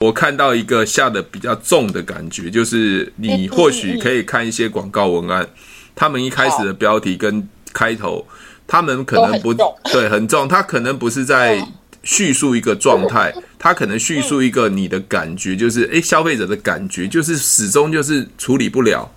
我看到一个下的比较重的感觉，就是你或许可以看一些广告文案，他们一开始的标题跟开头，他们可能不 对很重，他可能不是在叙述一个状态，他可能叙述一个你的感觉，就是诶，消费者的感觉，就是始终就是处理不了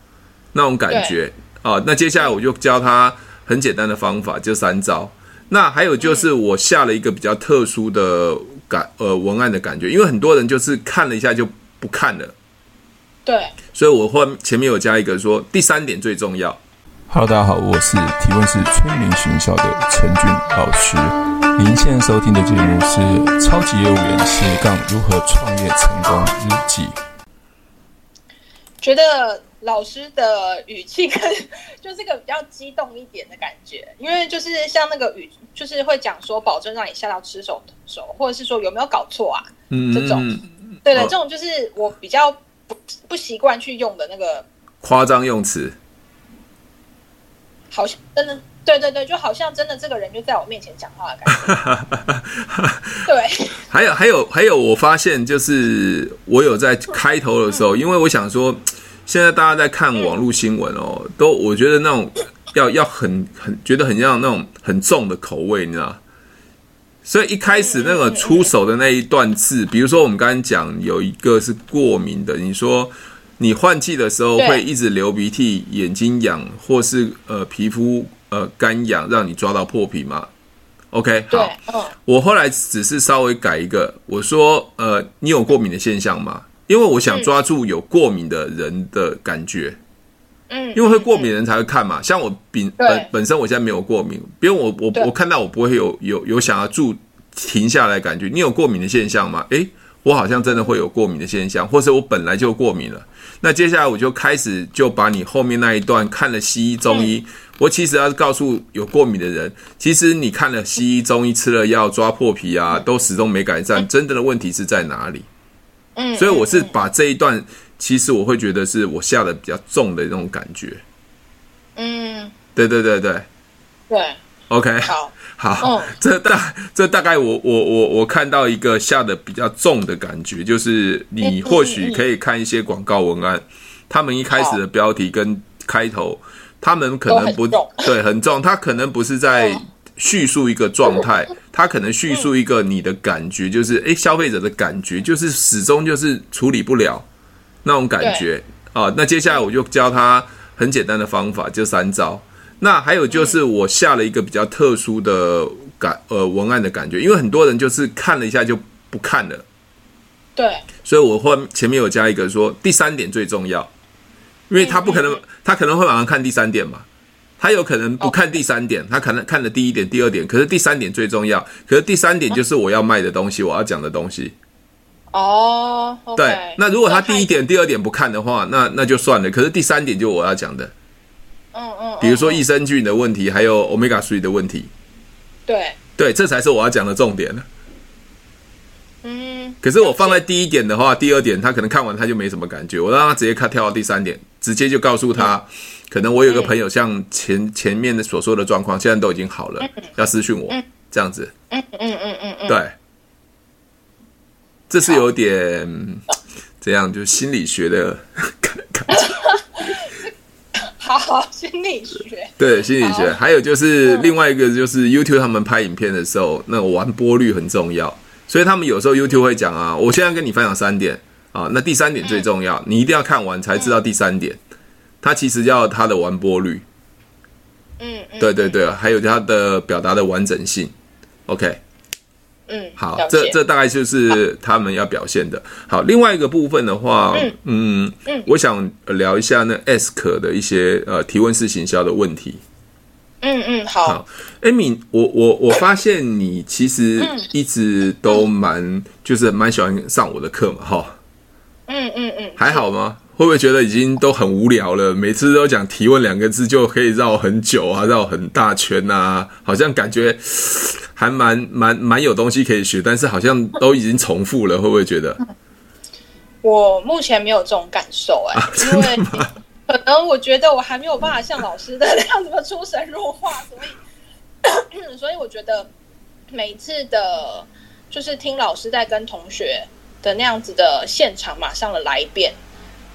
那种感觉啊。那接下来我就教他很简单的方法，就三招。那还有就是我下了一个比较特殊的。感呃文案的感觉，因为很多人就是看了一下就不看了，对，所以我后前面有加一个说第三点最重要。Hello，大家好，我是提问是催眠学校的陈俊老师。您现在收听的节目是《超级业务员斜杠如何创业成功日记》。觉得。老师的语气跟 就是个比较激动一点的感觉，因为就是像那个语，就是会讲说保证让你吓到吃手手，或者是说有没有搞错啊？嗯，这种，对的，这种就是我比较不不习惯去用的那个夸张用词，好像真的，对对对，就好像真的这个人就在我面前讲话的感觉。对，还有还有还有，我发现就是我有在开头的时候，因为我想说。现在大家在看网络新闻哦，都我觉得那种要要很很觉得很像那种很重的口味，你知道？所以一开始那个出手的那一段字，比如说我们刚刚讲有一个是过敏的，你说你换季的时候会一直流鼻涕、眼睛痒，或是呃皮肤呃干痒，让你抓到破皮吗？OK，好，我后来只是稍微改一个，我说呃，你有过敏的现象吗？因为我想抓住有过敏的人的感觉，嗯，因为会过敏的人才会看嘛。像我本本本身我现在没有过敏，别人我我我看到我不会有有有想要住停下来感觉。你有过敏的现象吗？诶，我好像真的会有过敏的现象，或是我本来就过敏了。那接下来我就开始就把你后面那一段看了西医中医，我其实要告诉有过敏的人，其实你看了西医中医吃了药抓破皮啊，都始终没改善，真正的问题是在哪里？嗯，所以我是把这一段，其实我会觉得是我下的比较重的那种感觉。嗯，对对对对，对，OK，好，好，这大这大概我我我我看到一个下的比较重的感觉，就是你或许可以看一些广告文案，他们一开始的标题跟开头，他们可能不对很重，他可能不是在。叙述一个状态，他可能叙述一个你的感觉，就是诶，消费者的感觉，就是始终就是处理不了那种感觉啊。那接下来我就教他很简单的方法，就三招。那还有就是我下了一个比较特殊的感呃文案的感觉，因为很多人就是看了一下就不看了，对，所以我后前面有加一个说第三点最重要，因为他不可能，他可能会马上看第三点嘛。他有可能不看第三点，他可能看了第一点、第二点，可是第三点最重要。可是第三点就是我要卖的东西，我要讲的东西。哦，对。那如果他第一点、第二点不看的话，那那就算了。可是第三点就我要讲的。嗯嗯。比如说益生菌的问题，还有 Omega Three 的问题。对。对，这才是我要讲的重点。嗯。可是我放在第一点的话，第二点他可能看完他就没什么感觉，我让他直接看跳到第三点，直接就告诉他。可能我有个朋友，像前前面的所说的状况，现在都已经好了，要私讯我这样子。嗯嗯嗯嗯嗯，对，这是有点这样，就心理学的 感觉。好好，心理学。对，心理学。还有就是另外一个，就是 YouTube 他们拍影片的时候，那个完播率很重要，所以他们有时候 YouTube 会讲啊，我现在跟你分享三点啊，那第三点最重要，你一定要看完才知道第三点。他其实要它的完播率，嗯，对对对，还有它的表达的完整性，OK，嗯，好，这这大概就是他们要表现的。好，另外一个部分的话，嗯嗯，我想聊一下那 Ask 的一些呃提问式行销的问题。嗯嗯，好，Amy，我我我发现你其实一直都蛮就是蛮喜欢上我的课嘛，哈，嗯嗯嗯，还好吗？会不会觉得已经都很无聊了？每次都讲提问两个字就可以绕很久啊，绕很大圈啊，好像感觉还蛮蛮蛮有东西可以学，但是好像都已经重复了。会不会觉得？我目前没有这种感受哎、欸，啊、因为可能我觉得我还没有办法像老师的那样子出神入化，所以 所以我觉得每次的，就是听老师在跟同学。的那样子的现场马上的来一遍，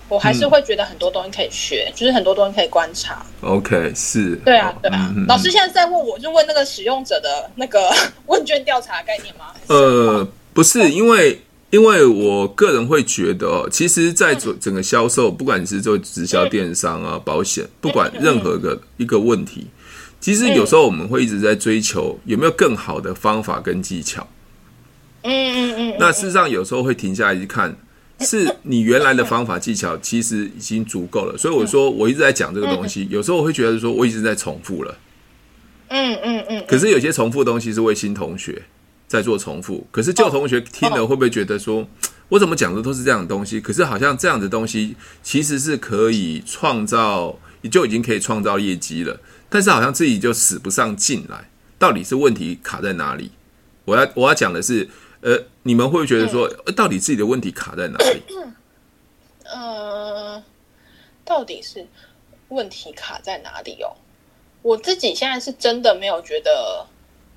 我还是会觉得很多东西可以学，嗯、就是很多东西可以观察。OK，是。对啊，对啊。嗯、老师现在在问我，就问那个使用者的那个问卷调查概念吗？呃，不是，因为因为我个人会觉得，其实，在整整个销售，嗯、不管你是做直销、电商啊、嗯、保险，不管任何个一个问题，嗯、其实有时候我们会一直在追求有没有更好的方法跟技巧。嗯嗯嗯，那事实上有时候会停下来去看，是你原来的方法技巧其实已经足够了。所以我说我一直在讲这个东西，有时候我会觉得说我一直在重复了。嗯嗯嗯。可是有些重复的东西是为新同学在做重复，可是旧同学听了会不会觉得说，我怎么讲的都是这样的东西？可是好像这样的东西其实是可以创造，就已经可以创造业绩了，但是好像自己就使不上劲来，到底是问题卡在哪里？我要我要讲的是。呃，你们会觉得说，呃，到底自己的问题卡在哪里？呃，到底是问题卡在哪里哦？我自己现在是真的没有觉得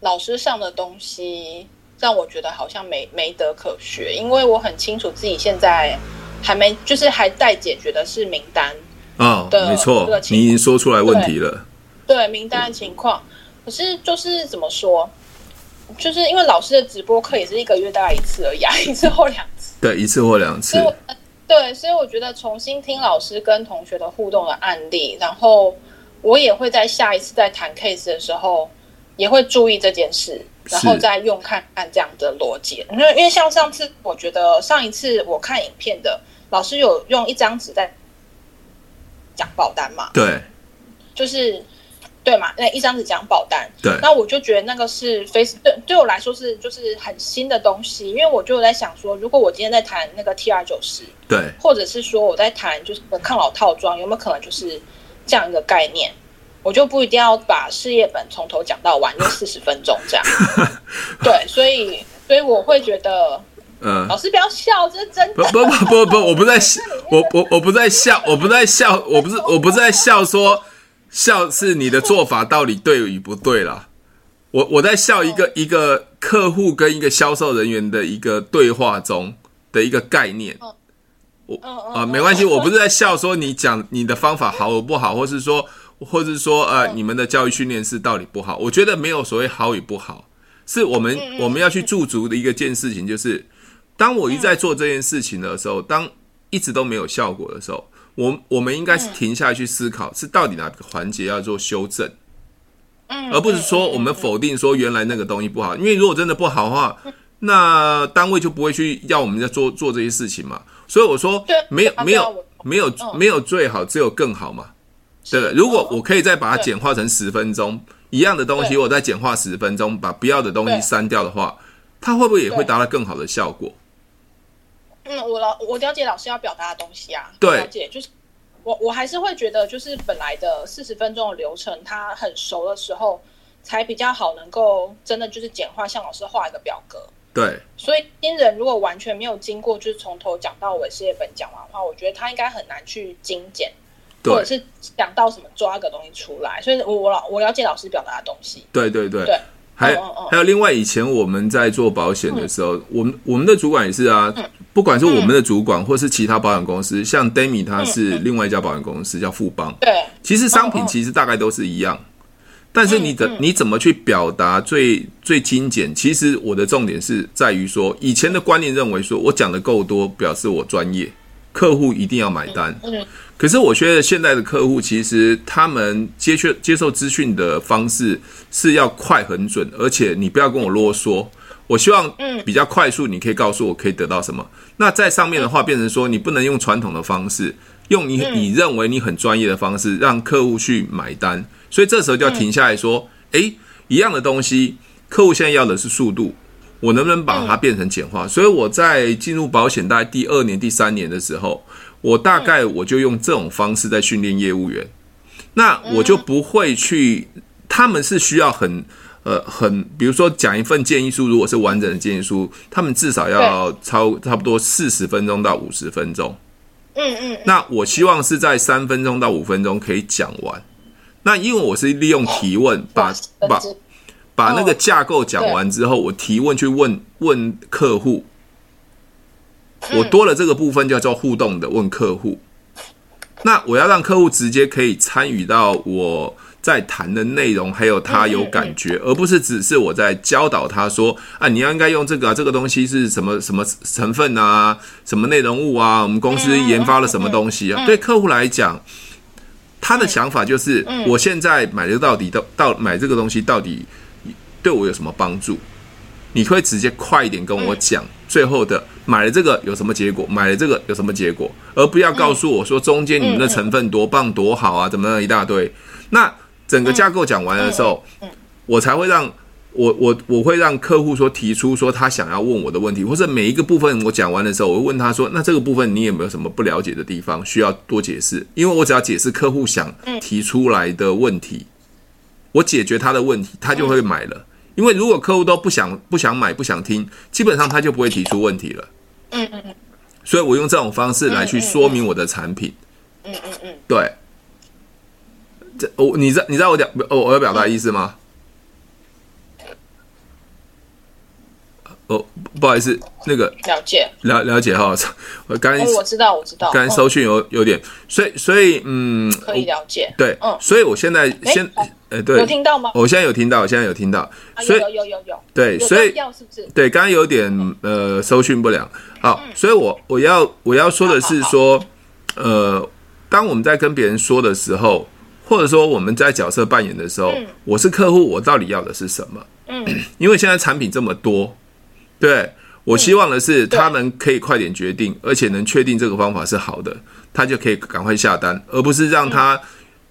老师上的东西让我觉得好像没没得可学，因为我很清楚自己现在还没就是还待解决的是名单啊，对，没错，你已经说出来问题了，对，对名单的情况，可是就是怎么说？就是因为老师的直播课也是一个月大概一次而已，啊，一次或两次。对，一次或两次。对，所以我觉得重新听老师跟同学的互动的案例，然后我也会在下一次在谈 case 的时候，也会注意这件事，然后再用看看这样的逻辑。因为因为像上次，我觉得上一次我看影片的老师有用一张纸在讲保单嘛？对，就是。对嘛？那一张纸讲保单，对，那我就觉得那个是非对对我来说是就是很新的东西，因为我就在想说，如果我今天在谈那个 TR 九十，对，或者是说我在谈就是抗老套装，有没有可能就是这样一个概念？我就不一定要把事业本从头讲到完，就四十分钟这样。对，所以所以我会觉得，嗯，老师不要笑，这是真的。不不不不，我不在 笑，我我我不在笑，我不在笑，我不是我不在笑说。笑是你的做法到底对与不对啦？我我在笑一个一个客户跟一个销售人员的一个对话中的一个概念。我啊，没关系，我不是在笑说你讲你的方法好或不好，或是说，或是说呃，你们的教育训练是到底不好。我觉得没有所谓好与不好，是我们我们要去驻足的一个件事情，就是当我一再做这件事情的时候，当一直都没有效果的时候。我我们应该是停下来去思考，是到底哪个环节要做修正，而不是说我们否定说原来那个东西不好。因为如果真的不好的话，那单位就不会去要我们在做做这些事情嘛。所以我说，没有没有没有没有最好，只有更好嘛，对不对？如果我可以再把它简化成十分钟一样的东西，我再简化十分钟，把不要的东西删掉的话，它会不会也会达到更好的效果？嗯，我老我了解老师要表达的东西啊，对，了解就是我我还是会觉得，就是本来的四十分钟的流程，它很熟的时候才比较好，能够真的就是简化，像老师画一个表格。对，所以新人如果完全没有经过，就是从头讲到尾事业本讲完的话，我觉得他应该很难去精简，对或者是讲到什么抓个东西出来。所以我我老我了解老师表达的东西。对对对对。还还有另外，以前我们在做保险的时候，我们我们的主管也是啊，不管是我们的主管，或是其他保险公司，像 d a m i 他是另外一家保险公司叫富邦，对，其实商品其实大概都是一样，但是你的你怎么去表达最最精简？其实我的重点是在于说，以前的观念认为说我讲的够多，表示我专业，客户一定要买单。可是我觉得现在的客户其实他们接受接受资讯的方式是要快很准，而且你不要跟我啰嗦，我希望比较快速，你可以告诉我可以得到什么。那在上面的话变成说，你不能用传统的方式，用你你认为你很专业的方式让客户去买单，所以这时候就要停下来说，诶，一样的东西，客户现在要的是速度，我能不能把它变成简化？所以我在进入保险大概第二年、第三年的时候。我大概我就用这种方式在训练业务员，那我就不会去，他们是需要很呃很，比如说讲一份建议书，如果是完整的建议书，他们至少要超差不多四十分钟到五十分钟。嗯嗯。那我希望是在三分钟到五分钟可以讲完。那因为我是利用提问把把把那个架构讲完之后，我提问去问问客户。我多了这个部分叫做互动的问客户。那我要让客户直接可以参与到我在谈的内容，还有他有感觉，而不是只是我在教导他说啊，你要应该用这个啊，这个东西是什么什么成分啊，什么内容物啊，我们公司研发了什么东西啊？对客户来讲，他的想法就是，我现在买的到底到到买这个东西到底对我有什么帮助？你可以直接快一点跟我讲最后的买了这个有什么结果，买了这个有什么结果，而不要告诉我说中间你们的成分多棒多好啊，怎么样一大堆。那整个架构讲完的时候，我才会让我我我会让客户说提出说他想要问我的问题，或者每一个部分我讲完的时候，我会问他说，那这个部分你有没有什么不了解的地方需要多解释？因为我只要解释客户想提出来的问题，我解决他的问题，他就会买了。因为如果客户都不想不想买不想听，基本上他就不会提出问题了。嗯嗯嗯。所以我用这种方式来去说明我的产品。嗯嗯嗯。对。这我你知道你知道我表我我要表达的意思吗？哦，不好意思，那个了解了了解哈。我刚才我知道我知道，刚才收讯有有点，所以所以嗯，可以了解。对，嗯，所以我现在先。哎，对，有听到吗？我现在有听到，我现在有听到，所以有有有有对，所以要是不是？对，刚刚有点呃收讯不良。好，所以我我要我要说的是说，呃，当我们在跟别人说的时候，或者说我们在角色扮演的时候，我是客户，我到底要的是什么？嗯，因为现在产品这么多，对，我希望的是他们可以快点决定，而且能确定这个方法是好的，他就可以赶快下单，而不是让他。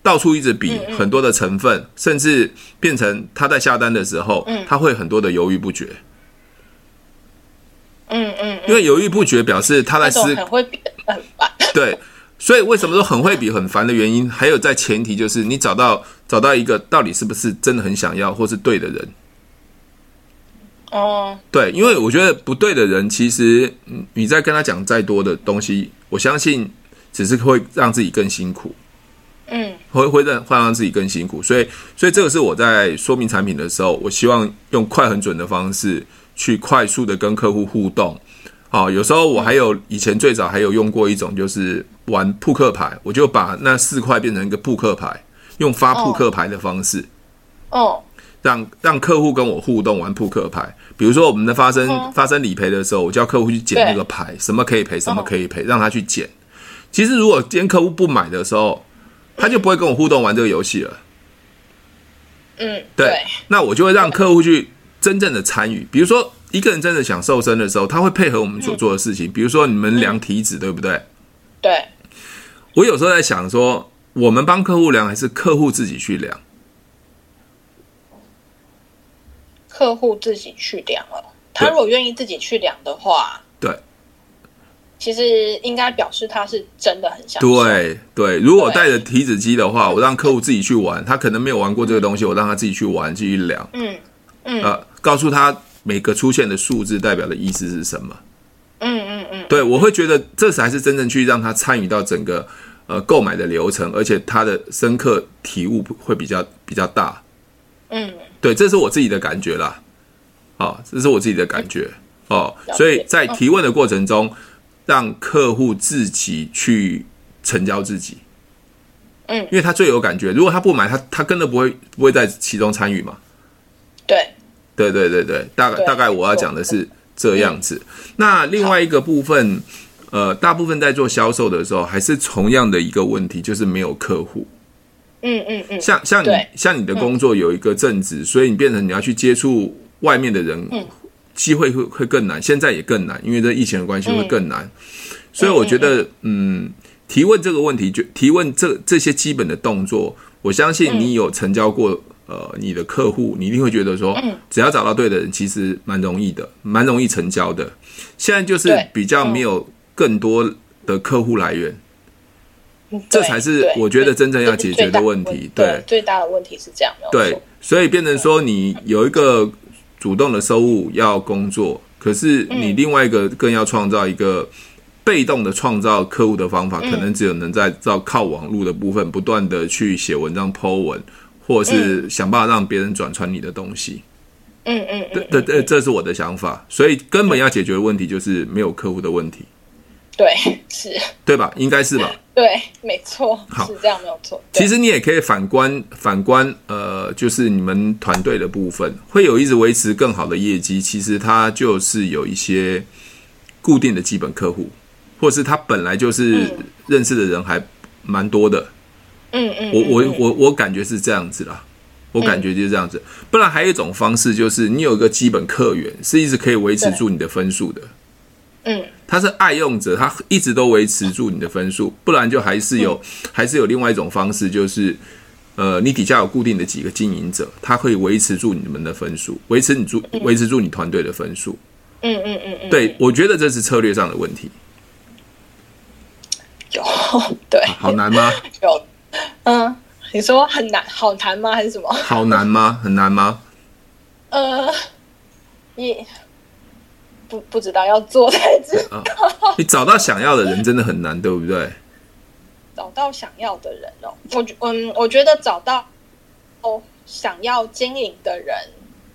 到处一直比很多的成分，甚至变成他在下单的时候，他会很多的犹豫不决。嗯嗯，因为犹豫不决表示他在思，很会比很烦。对，所以为什么说很会比很烦的原因，还有在前提就是你找到找到一个到底是不是真的很想要或是对的人。哦，对，因为我觉得不对的人，其实你在跟他讲再多的东西，我相信只是会让自己更辛苦。嗯，会会让会让自己更辛苦，所以所以这个是我在说明产品的时候，我希望用快很准的方式去快速的跟客户互动。好，有时候我还有以前最早还有用过一种，就是玩扑克牌，我就把那四块变成一个扑克牌，用发扑克牌的方式，哦，让让客户跟我互动玩扑克牌。比如说我们的发生发生理赔的时候，我叫客户去捡那个牌，什么可以赔，什么可以赔，让他去捡。其实如果今天客户不买的时候，他就不会跟我互动玩这个游戏了。嗯，对。那我就会让客户去真正的参与。比如说，一个人真的想瘦身的时候，他会配合我们所做的事情。比如说，你们量体脂，对不对？对。我有时候在想说，我们帮客户量，还是客户自己去量？客户自己去量了。他如果愿意自己去量的话，对。其实应该表示他是真的很想。对对，如果带着体脂机的话，我让客户自己去玩，他可能没有玩过这个东西，我让他自己去玩，继续量。嗯嗯。呃，告诉他每个出现的数字代表的意思是什么。嗯嗯嗯。对，我会觉得这才是真正去让他参与到整个呃购买的流程，而且他的深刻体悟会比较比较大。嗯。对，这是我自己的感觉啦。哦，这是我自己的感觉哦。所以在提问的过程中。让客户自己去成交自己，嗯，因为他最有感觉。如果他不买，他他根本不会不会在其中参与嘛。对，对对对对，大概大概我要讲的是这样子。那另外一个部分，呃，大部分在做销售的时候，还是同样的一个问题，就是没有客户。嗯嗯嗯，像像你像你的工作有一个正职，所以你变成你要去接触外面的人。机会会会更难，现在也更难，因为这疫情的关系会更难。所以我觉得，嗯，提问这个问题，就提问这这些基本的动作，我相信你有成交过呃你的客户，你一定会觉得说，只要找到对的人，其实蛮容易的，蛮容易成交的。现在就是比较没有更多的客户来源，这才是我觉得真正要解决的问题。对，最大的问题是这样。对，所以变成说你有一个。主动的收入要工作，可是你另外一个更要创造一个被动的创造客户的方法，可能只有能在照靠网络的部分不断的去写文章、po 文，或者是想办法让别人转传你的东西。嗯嗯，对对对，这是我的想法。所以根本要解决的问题就是没有客户的问题。对，是，对吧？应该是吧？对，没错，是这样，没有错。其实你也可以反观反观，呃，就是你们团队的部分会有一直维持更好的业绩，其实它就是有一些固定的基本客户，或是他本来就是认识的人还蛮多的。嗯嗯，我我我我感觉是这样子啦，我感觉就是这样子。不然还有一种方式，就是你有一个基本客源，是一直可以维持住你的分数的。嗯，他是爱用者，他一直都维持住你的分数，不然就还是有，嗯、还是有另外一种方式，就是，呃，你底下有固定的几个经营者，他可以维持住你们的分数，维持你住，维持住你团队的分数。嗯嗯嗯嗯，对，我觉得这是策略上的问题。有 对，好难吗？有，嗯，你说很难，好难吗？还是什么？好难吗？很难吗？呃，也。不不知道要做才知道。哦，你找到想要的人真的很难，对不对？找到想要的人哦，我嗯，我觉得找到哦想要经营的人，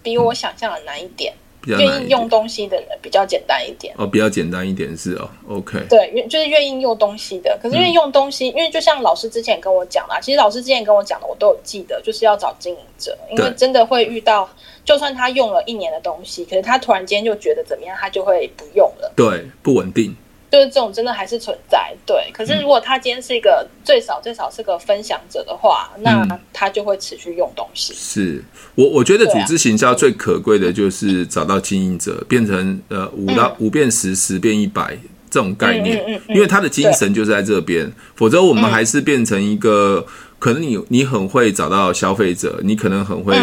比我想象的难一点。愿意用东西的人比较简单一点哦，比较简单一点是哦，OK。对，愿就是愿意用东西的，可是愿意用东西，嗯、因为就像老师之前跟我讲啦，其实老师之前跟我讲的，我都有记得，就是要找经营者，因为真的会遇到，就算他用了一年的东西，可是他突然间就觉得怎么样，他就会不用了，对，不稳定。就是这种真的还是存在，对。可是如果他今天是一个最少最少是个分享者的话，那他就会持续用东西。是我我觉得组织行销最可贵的就是找到经营者，变成呃五到五变十，十变一百这种概念，因为他的精神就是在这边。否则我们还是变成一个可能你你很会找到消费者，你可能很会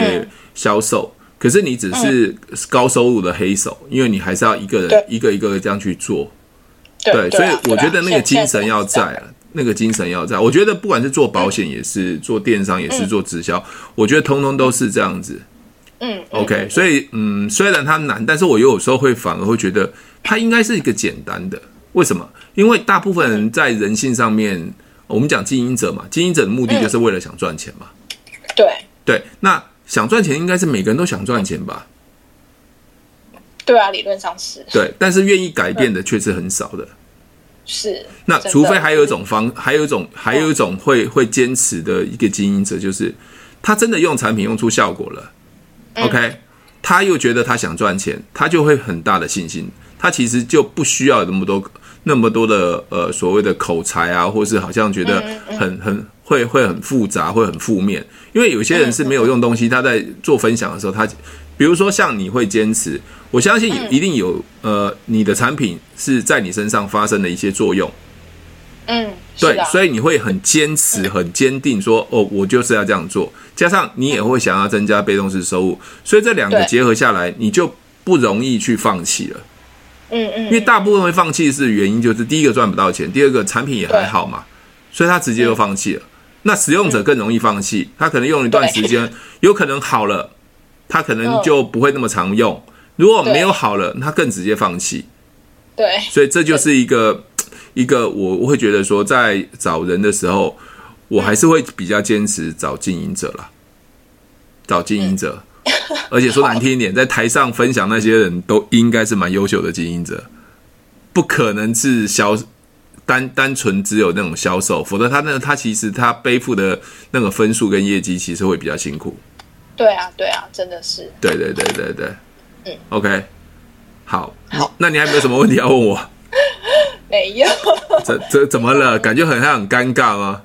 销售，可是你只是高收入的黑手，因为你还是要一个人一个一个这样去做。对，所以我觉得那个精神要在啊，那个精神要在。我觉得不管是做保险也是，做电商也是，做直销，我觉得通通都是这样子。嗯，OK，所以嗯，虽然它难，但是我有时候会反而会觉得它应该是一个简单的。为什么？因为大部分人在人性上面，我们讲经营者嘛，经营者的目的就是为了想赚钱嘛。对对，那想赚钱应该是每个人都想赚钱吧？对啊，理论上是。对，但是愿意改变的却是很少的。是。那除非还有一种方，还有一种，还有一种会会坚持的一个经营者，就是他真的用产品用出效果了。嗯、OK，他又觉得他想赚钱，他就会很大的信心，他其实就不需要那么多那么多的呃所谓的口才啊，或是好像觉得很很会会很复杂，会很负面。因为有些人是没有用东西，他在做分享的时候，他。比如说，像你会坚持，我相信一定有呃，你的产品是在你身上发生的一些作用。嗯，对，所以你会很坚持、很坚定，说哦，我就是要这样做。加上你也会想要增加被动式收入，所以这两个结合下来，你就不容易去放弃了。嗯嗯，因为大部分会放弃是原因，就是第一个赚不到钱，第二个产品也还好嘛，所以他直接就放弃了。那使用者更容易放弃，他可能用一段时间，有可能好了。他可能就不会那么常用，如果没有好了，他更直接放弃。对，所以这就是一个一个我我会觉得说，在找人的时候，我还是会比较坚持找经营者啦，找经营者。而且说难听一点，在台上分享那些人都应该是蛮优秀的经营者，不可能是销单单纯只有那种销售，否则他那他其实他背负的那个分数跟业绩其实会比较辛苦。对啊，对啊，真的是。对对对对对，嗯，OK，好，好，那你还没有什么问题要问我？没有。这这怎么了？感觉很像很尴尬吗？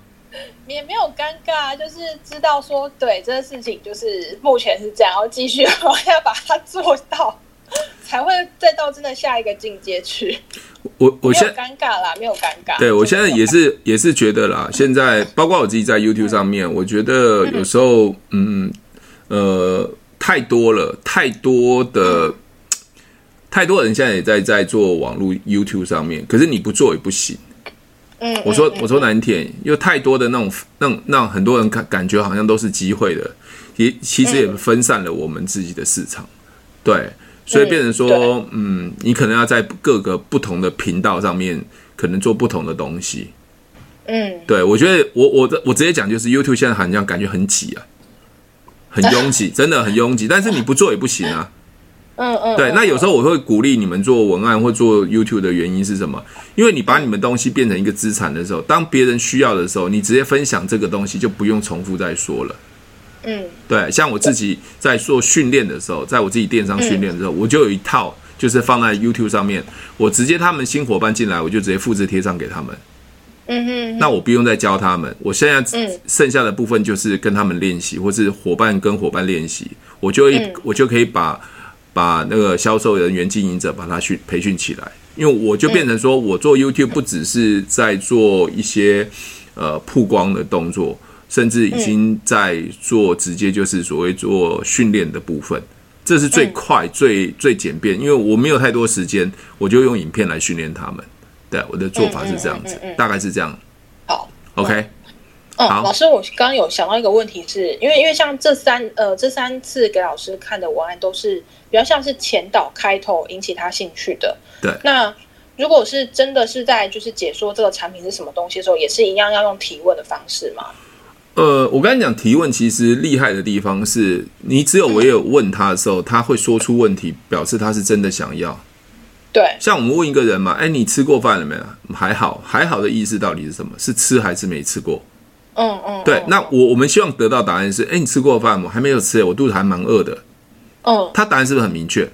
也没有尴尬，就是知道说，对这个事情就是目前是这样，然后继续我要把它做到，才会再到真的下一个境界去。我我现在尴尬啦，没有尴尬。对我现在也是也是觉得啦，现在包括我自己在 YouTube 上面，我觉得有时候嗯。呃，太多了，太多的，太多人现在也在在做网络 YouTube 上面，可是你不做也不行。嗯，我说我说难听，因为太多的那种，那种让很多人感感觉好像都是机会的，也其实也分散了我们自己的市场。对，所以变成说，嗯，你可能要在各个不同的频道上面，可能做不同的东西。嗯，对，我觉得我我我直接讲，就是 YouTube 现在好像感觉很挤啊。很拥挤，真的很拥挤，但是你不做也不行啊。嗯嗯，对。那有时候我会鼓励你们做文案或做 YouTube 的原因是什么？因为你把你们东西变成一个资产的时候，当别人需要的时候，你直接分享这个东西就不用重复再说了。嗯，对。像我自己在做训练的时候，在我自己电商训练的时候，我就有一套，就是放在 YouTube 上面，我直接他们新伙伴进来，我就直接复制贴上给他们。嗯哼，那我不用再教他们，我现在剩下的部分就是跟他们练习，或是伙伴跟伙伴练习，我就一我就可以把把那个销售人员、经营者把他训培训起来，因为我就变成说我做 YouTube 不只是在做一些呃曝光的动作，甚至已经在做直接就是所谓做训练的部分，这是最快最最简便，因为我没有太多时间，我就用影片来训练他们。对，我的做法是这样子，嗯嗯嗯嗯、大概是这样。好，OK。嗯，老师，我刚刚有想到一个问题是，是因为因为像这三呃这三次给老师看的文案都是比较像是前导开头引起他兴趣的。对。那如果是真的是在就是解说这个产品是什么东西的时候，也是一样要用提问的方式吗？呃，我跟你讲，提问其实厉害的地方是你只有唯有问他的时候，嗯、他会说出问题，表示他是真的想要。对，像我们问一个人嘛，哎，你吃过饭了没有？还好，还好的意思到底是什么？是吃还是没吃过？嗯嗯。对，那我我们希望得到答案是，哎，你吃过饭吗？还没有吃，我肚子还蛮饿的。嗯，他答案是不是很明确？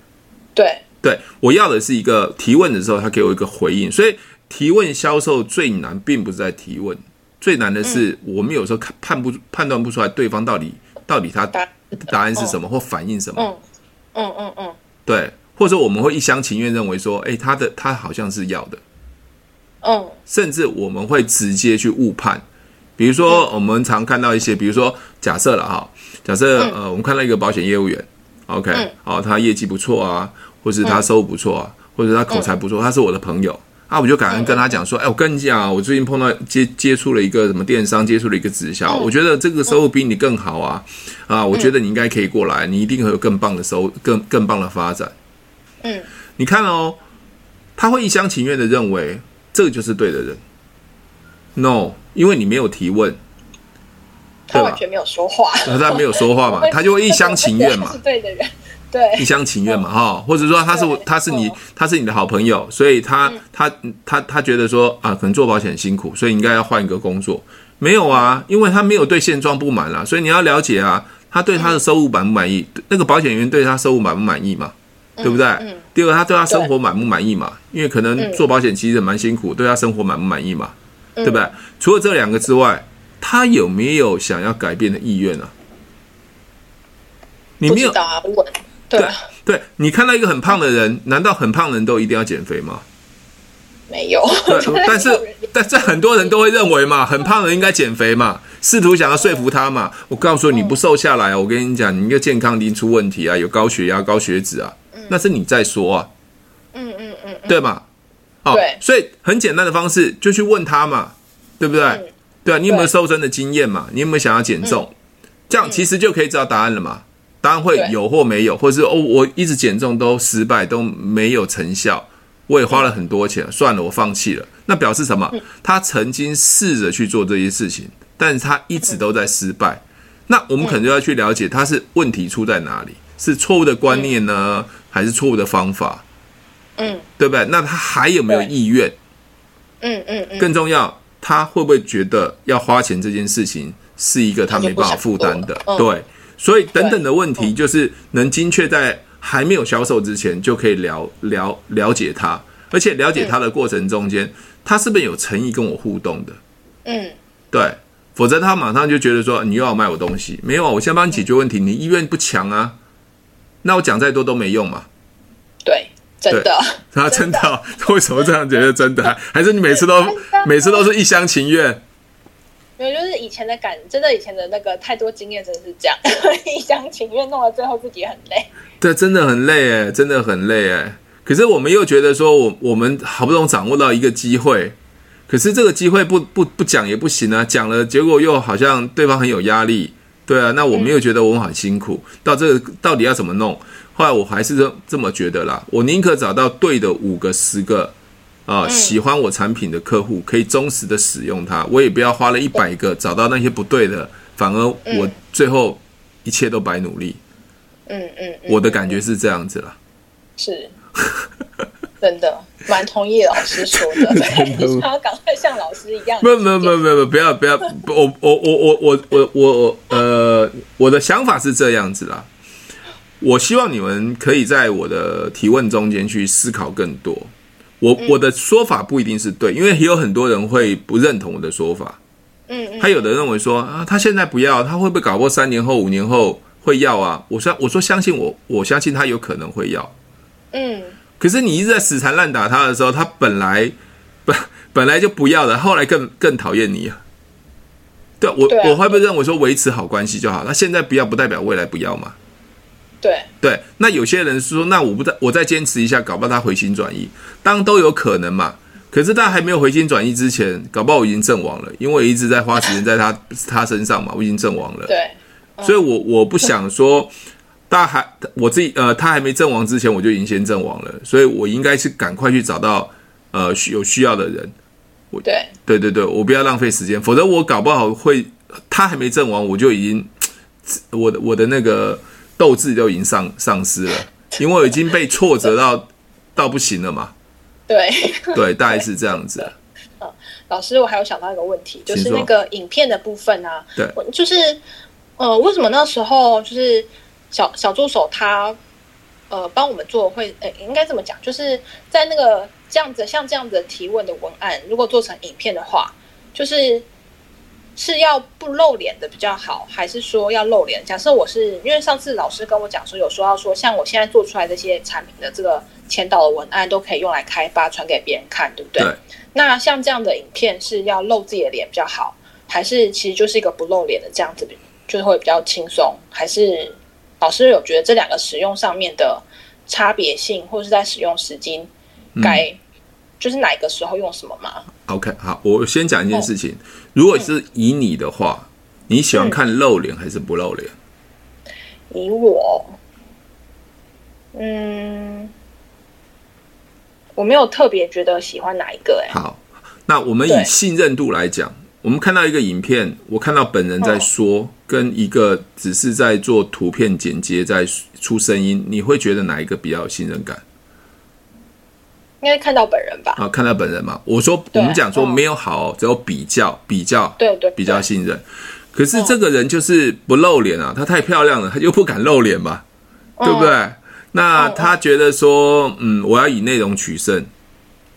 对，对，我要的是一个提问的时候，他给我一个回应。所以提问销售最难，并不是在提问，最难的是我们有时候看判不判断不出来对方到底到底他答案是什么或反应什么。嗯嗯嗯嗯，对。或者我们会一厢情愿认为说，哎，他的他好像是要的，嗯，甚至我们会直接去误判。比如说，我们常看到一些，比如说假设了哈，假设呃，我们看到一个保险业务员，OK，哦，他业绩不错啊，或是他收入不错啊，或者他口才不错，他是我的朋友，啊，我就感恩跟他讲说，哎，我跟你讲啊，我最近碰到接接触了一个什么电商，接触了一个直销，我觉得这个收入比你更好啊，啊，我觉得你应该可以过来，你一定会有更棒的收，更更棒的发展。嗯，你看哦，他会一厢情愿的认为这个就是对的人。No，因为你没有提问，他完全没有说话，他没有说话嘛，他就会一厢情愿嘛。是对的人，对，一厢情愿嘛，哈，或者说他是他是你他是你的好朋友，所以他他他他觉得说啊，可能做保险很辛苦，所以应该要换一个工作。没有啊，因为他没有对现状不满啦，所以你要了解啊，他对他的收入满不满意？那个保险员对他收入满不满意嘛？对不对？嗯，第二个，他对他生活满不满意嘛？因为可能做保险其实蛮辛苦，对他生活满不满意嘛？对不对？除了这两个之外，他有没有想要改变的意愿呢？你没有。对对，你看到一个很胖的人，难道很胖的人都一定要减肥吗？没有。对，但是但是很多人都会认为嘛，很胖的人应该减肥嘛，试图想要说服他嘛。我告诉你，不瘦下来，我跟你讲，你一个健康一定出问题啊，有高血压、高血脂啊。那是你在说啊，嗯嗯嗯，对嘛？哦，所以很简单的方式就去问他嘛，对不对？对啊，你有没有瘦身的经验嘛？你有没有想要减重？这样其实就可以知道答案了嘛。答案会有或没有，或者是哦，我一直减重都失败，都没有成效，我也花了很多钱，算了，我放弃了。那表示什么？他曾经试着去做这些事情，但是他一直都在失败。那我们可能就要去了解，他是问题出在哪里？是错误的观念呢？还是错误的方法，嗯，对不对？那他还有没有意愿？嗯嗯嗯。更重要，他会不会觉得要花钱这件事情是一个他没办法负担的？对，所以等等的问题，就是能精确在还没有销售之前就可以了了了解他，而且了解他的过程中间，他是不是有诚意跟我互动的？嗯，对，否则他马上就觉得说你又要卖我东西，没有啊，我先帮你解决问题，你意愿不强啊。那我讲再多都没用嘛？对，真的。啊，真的？为什么这样觉得真的？还是你每次都 每次都是一厢情愿？没有，就是以前的感，真的以前的那个太多经验，真的是这样，一厢情愿，弄到最后自己很累。对，真的很累哎，真的很累哎。可是我们又觉得说，我我们好不容易掌握到一个机会，可是这个机会不不不讲也不行啊，讲了结果又好像对方很有压力。对啊，那我没有觉得我很辛苦，嗯、到这个到底要怎么弄？后来我还是这这么觉得啦。我宁可找到对的五个、十个啊、呃，喜欢我产品的客户，可以忠实的使用它。我也不要花了一百个找到那些不对的，反而我最后一切都白努力。嗯嗯，嗯，我的感觉是这样子啦。是，真的蛮同意老师说的，对，想要赶快像老师一样。没有没有没有没有，不要不要，我我我我我我我呃，我的想法是这样子啦。我希望你们可以在我的提问中间去思考更多。我我的说法不一定是对，因为也有很多人会不认同我的说法。嗯，他有的认为说啊，他现在不要，他会不会搞过三年后、五年后会要啊？我说我说相信我，我相信他有可能会要。嗯，可是你一直在死缠烂打他的时候，他本来本 本来就不要的，后来更更讨厌你啊。对我对、啊、我会不会认为说维持好关系就好？那现在不要不代表未来不要嘛？对对，那有些人说，那我不再我再坚持一下，搞不好他回心转意，当然都有可能嘛。可是他还没有回心转意之前，搞不好我已经阵亡了，因为我一直在花时间在他他身上嘛，我已经阵亡了。对，嗯、所以我我不想说，大家还我自己呃，他还没阵亡之前，我就已经先阵亡了，所以我应该是赶快去找到呃有需要的人。我对对对对，我不要浪费时间，否则我搞不好会他还没阵亡，我就已经我的我的那个。斗志就已经丧丧失了，因为我已经被挫折到到不行了嘛。对 对，大概是这样子。嗯，老师，我还有想到一个问题，就是那个影片的部分啊。对，就是呃，为什么那时候就是小小助手他呃帮我们做会，诶，应该这么讲，就是在那个这样子像这样子的提问的文案，如果做成影片的话，就是。是要不露脸的比较好，还是说要露脸？假设我是因为上次老师跟我讲说，有说到说，像我现在做出来这些产品的这个前导的文案，都可以用来开发传给别人看，对不对？对。那像这样的影片是要露自己的脸比较好，还是其实就是一个不露脸的这样子，就是会比较轻松？还是老师有觉得这两个使用上面的差别性，或者是在使用时间该？嗯就是哪个时候用什么吗？OK，好，我先讲一件事情。哦、如果是以你的话，嗯、你喜欢看露脸还是不露脸？以我，嗯，我没有特别觉得喜欢哪一个、欸。哎，好，那我们以信任度来讲，我们看到一个影片，我看到本人在说，哦、跟一个只是在做图片剪接，在出声音，你会觉得哪一个比较有信任感？应该看到本人吧？啊，看到本人嘛。我说，我们讲说没有好，只有比较，比较，对对，比较信任。可是这个人就是不露脸啊，她太漂亮了，她就不敢露脸嘛，对不对？那他觉得说，嗯，我要以内容取胜，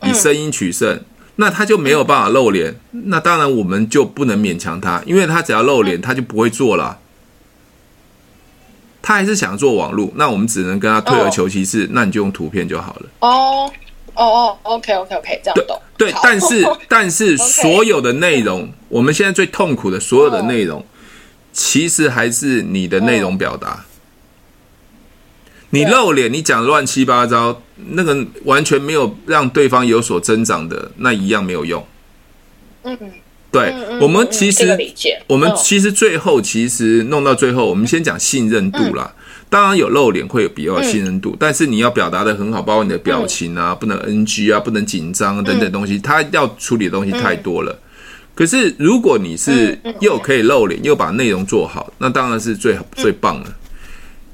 以声音取胜，那他就没有办法露脸。那当然，我们就不能勉强他，因为他只要露脸，他就不会做了。他还是想做网络，那我们只能跟他退而求其次，那你就用图片就好了。哦。哦哦，OK，OK，OK，这样懂。对，但是 但是所有的内容，我们现在最痛苦的所有的内容，其实还是你的内容表达。你露脸，你讲乱七八糟，那个完全没有让对方有所增长的，那一样没有用。嗯，对，我们其实我们其实最后其实弄到最后，我们先讲信任度啦。当然有露脸会有比较有信任度，嗯、但是你要表达的很好，包括你的表情啊，嗯、不能 NG 啊，不能紧张等等东西，他要处理的东西太多了。嗯、可是如果你是又可以露脸，又把内容做好，那当然是最最棒了。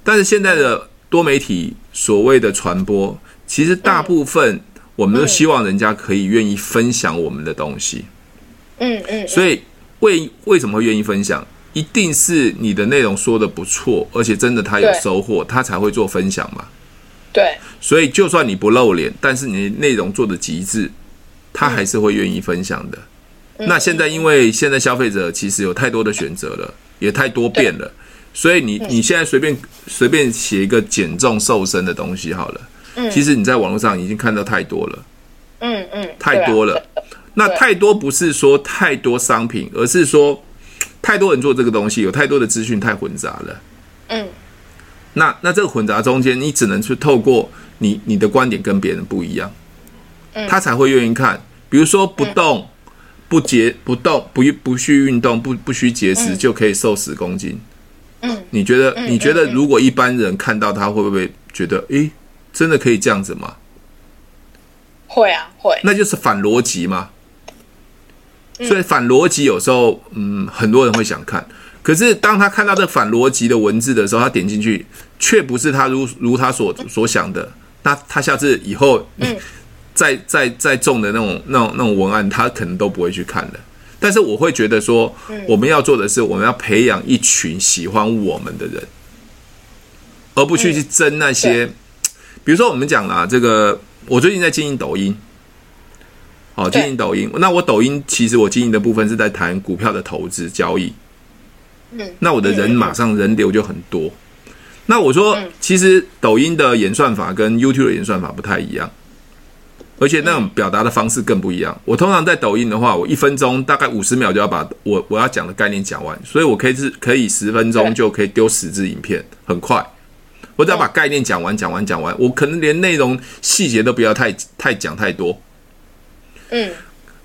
但是现在的多媒体所谓的传播，其实大部分我们都希望人家可以愿意分享我们的东西。嗯嗯，所以为为什么会愿意分享？一定是你的内容说的不错，而且真的他有收获，他才会做分享嘛。对，所以就算你不露脸，但是你的内容做的极致，他还是会愿意分享的。那现在因为现在消费者其实有太多的选择了，也太多变了，所以你你现在随便随便写一个减重瘦身的东西好了，其实你在网络上已经看到太多了。嗯嗯，太多了。那太多不是说太多商品，而是说。太多人做这个东西，有太多的资讯太混杂了。嗯，那那这个混杂中间，你只能去透过你你的观点跟别人不一样，嗯，他才会愿意看。比如说不动、不节、不动、不不需运动、不不需节食就可以瘦十公斤。嗯，你觉得你觉得如果一般人看到他会不会觉得，诶，真的可以这样子吗？会啊，会。那就是反逻辑嘛？所以反逻辑有时候，嗯，很多人会想看，可是当他看到这反逻辑的文字的时候，他点进去，却不是他如如他所所想的那他下次以后，嗯，再再再重的那种那种那种文案，他可能都不会去看的。但是我会觉得说，我们要做的是，我们要培养一群喜欢我们的人，而不去去争那些。比如说，我们讲啦，这个我最近在经营抖音，好，经营抖音。那我抖音其实我经营的部分是在谈股票的投资交易。嗯，那我的人马上人流就很多。那我说，其实抖音的演算法跟 YouTube 的演算法不太一样。而且那种表达的方式更不一样。我通常在抖音的话，我一分钟大概五十秒就要把我我要讲的概念讲完，所以我可以是可以十分钟就可以丢十支影片，很快。我只要把概念讲完，讲完，讲完，我可能连内容细节都不要太太讲太多。嗯，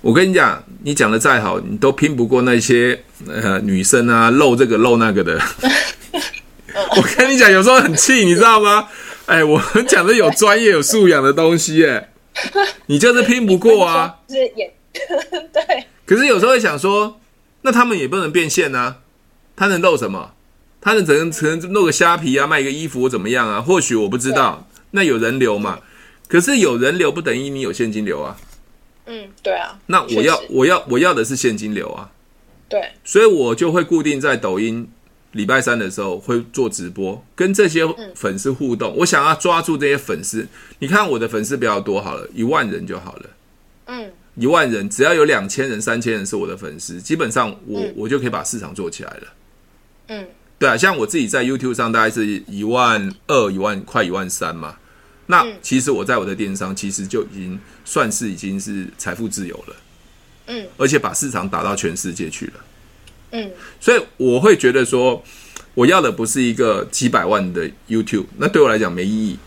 我跟你讲，你讲的再好，你都拼不过那些呃女生啊，露这个露那个的。我跟你讲，有时候很气，你知道吗？哎，我们讲的有专业、有素养的东西，哎。你就是拼不过啊！是演 对。可是有时候会想说，那他们也不能变现啊。他能露什么？他能只能只能露个虾皮啊，卖个衣服怎么样啊？或许我不知道。那有人流嘛？可是有人流不等于你有现金流啊。嗯，对啊。那我要我要我要的是现金流啊。对。所以我就会固定在抖音。礼拜三的时候会做直播，跟这些粉丝互动。我想要抓住这些粉丝，你看我的粉丝比较多好了，一万人就好了。嗯，一万人只要有两千人、三千人是我的粉丝，基本上我我就可以把市场做起来了。嗯，对啊，像我自己在 YouTube 上大概是一万二、一万快一万三嘛。那其实我在我的电商其实就已经算是已经是财富自由了。嗯，而且把市场打到全世界去了。嗯，所以我会觉得说，我要的不是一个几百万的 YouTube，那对我来讲没意义。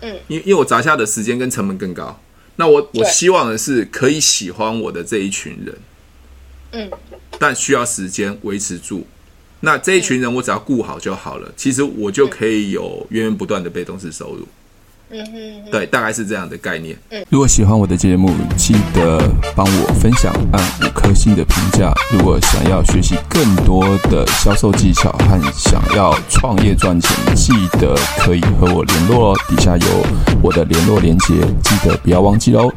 嗯，因因为我砸下的时间跟成本更高。那我我希望的是可以喜欢我的这一群人。嗯，但需要时间维持住。那这一群人我只要顾好就好了，其实我就可以有源源不断的被动式收入。嗯哼，对，大概是这样的概念。嗯，如果喜欢我的节目，记得帮我分享，按五颗星的评价。如果想要学习更多的销售技巧和想要创业赚钱，记得可以和我联络哦。底下有我的联络连接，记得不要忘记喽。